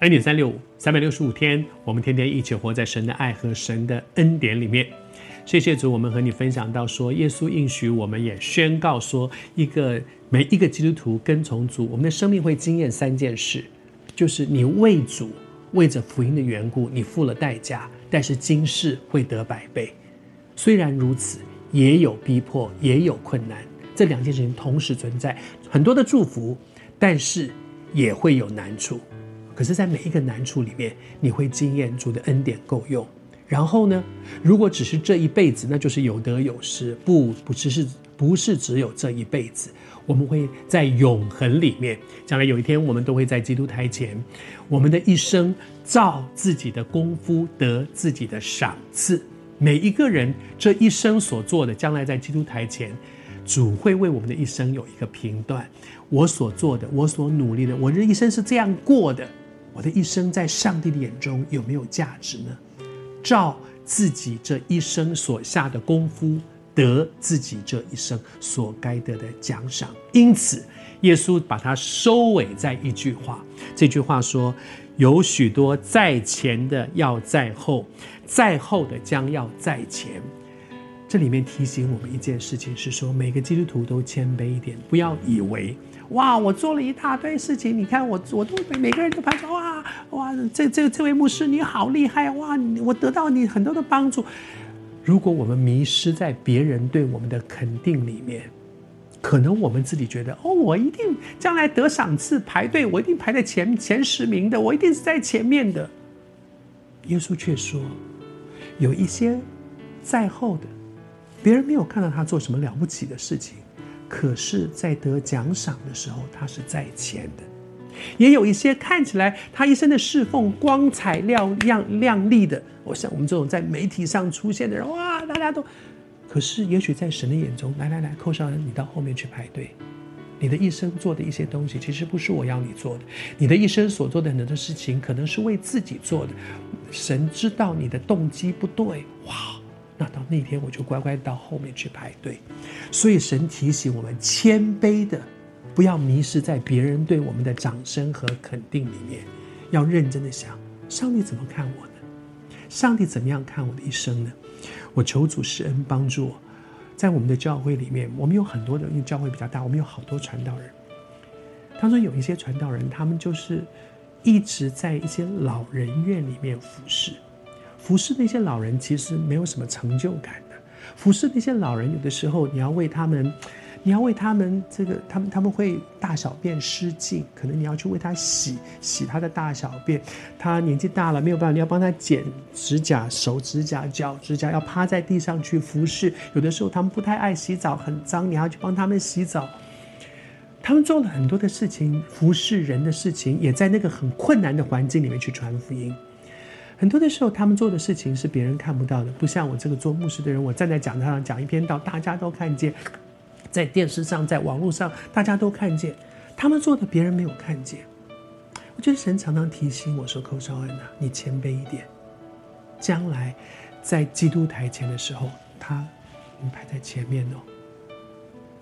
恩典三六五，三百六十五天，我们天天一起活在神的爱和神的恩典里面。谢谢主，我们和你分享到说，耶稣应许，我们也宣告说，一个每一个基督徒跟从主，我们的生命会经验三件事，就是你为主为着福音的缘故，你付了代价，但是今世会得百倍。虽然如此，也有逼迫，也有困难，这两件事情同时存在，很多的祝福，但是也会有难处。可是，在每一个难处里面，你会经验主的恩典够用。然后呢，如果只是这一辈子，那就是有得有失。不，不只是不是只有这一辈子，我们会在永恒里面。将来有一天，我们都会在基督台前，我们的一生照自己的功夫得自己的赏赐。每一个人这一生所做的，将来在基督台前。主会为我们的一生有一个评断，我所做的，我所努力的，我这一生是这样过的，我的一生在上帝的眼中有没有价值呢？照自己这一生所下的功夫，得自己这一生所该得的奖赏。因此，耶稣把它收尾在一句话，这句话说：有许多在前的要在后，在后的将要在前。这里面提醒我们一件事情是说，每个基督徒都谦卑一点，不要以为哇，我做了一大堆事情，你看我我都每个人都拍手哇哇，这这这位牧师你好厉害哇，我得到你很多的帮助。如果我们迷失在别人对我们的肯定里面，可能我们自己觉得哦，我一定将来得赏赐，排队我一定排在前前十名的，我一定是在前面的。耶稣却说，有一些在后的。别人没有看到他做什么了不起的事情，可是，在得奖赏的时候，他是在前的。也有一些看起来他一生的侍奉光彩亮亮亮丽的，我像我们这种在媒体上出现的人，哇，大家都。可是，也许在神的眼中，来来来，寇绍恩，你到后面去排队。你的一生做的一些东西，其实不是我要你做的。你的一生所做的很多的事情，可能是为自己做的。神知道你的动机不对，哇。那到那天，我就乖乖到后面去排队。所以神提醒我们谦卑的，不要迷失在别人对我们的掌声和肯定里面，要认真的想：上帝怎么看我呢？上帝怎么样看我的一生呢？我求主施恩帮助我，在我们的教会里面，我们有很多的，因为教会比较大，我们有好多传道人。他说有一些传道人，他们就是一直在一些老人院里面服侍。服侍那些老人其实没有什么成就感的。服侍那些老人，有的时候你要为他们，你要为他们这个，他们他们会大小便失禁，可能你要去为他洗洗他的大小便。他年纪大了没有办法，你要帮他剪指甲、手指甲、脚指甲，要趴在地上去服侍。有的时候他们不太爱洗澡，很脏，你要去帮他们洗澡。他们做了很多的事情，服侍人的事情，也在那个很困难的环境里面去传福音。很多的时候，他们做的事情是别人看不到的，不像我这个做牧师的人，我站在讲台上讲一篇道，大家都看见；在电视上、在网络上，大家都看见。他们做的，别人没有看见。我觉得神常常提醒我说：“寇少恩啊，你谦卑一点，将来在基督台前的时候，他你排在前面哦。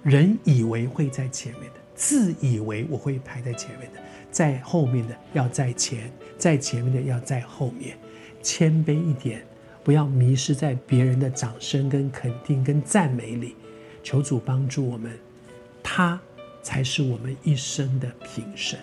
人以为会在前面的，自以为我会排在前面的。”在后面的要在前，在前面的要在后面，谦卑一点，不要迷失在别人的掌声、跟肯定、跟赞美里。求主帮助我们，他才是我们一生的评审。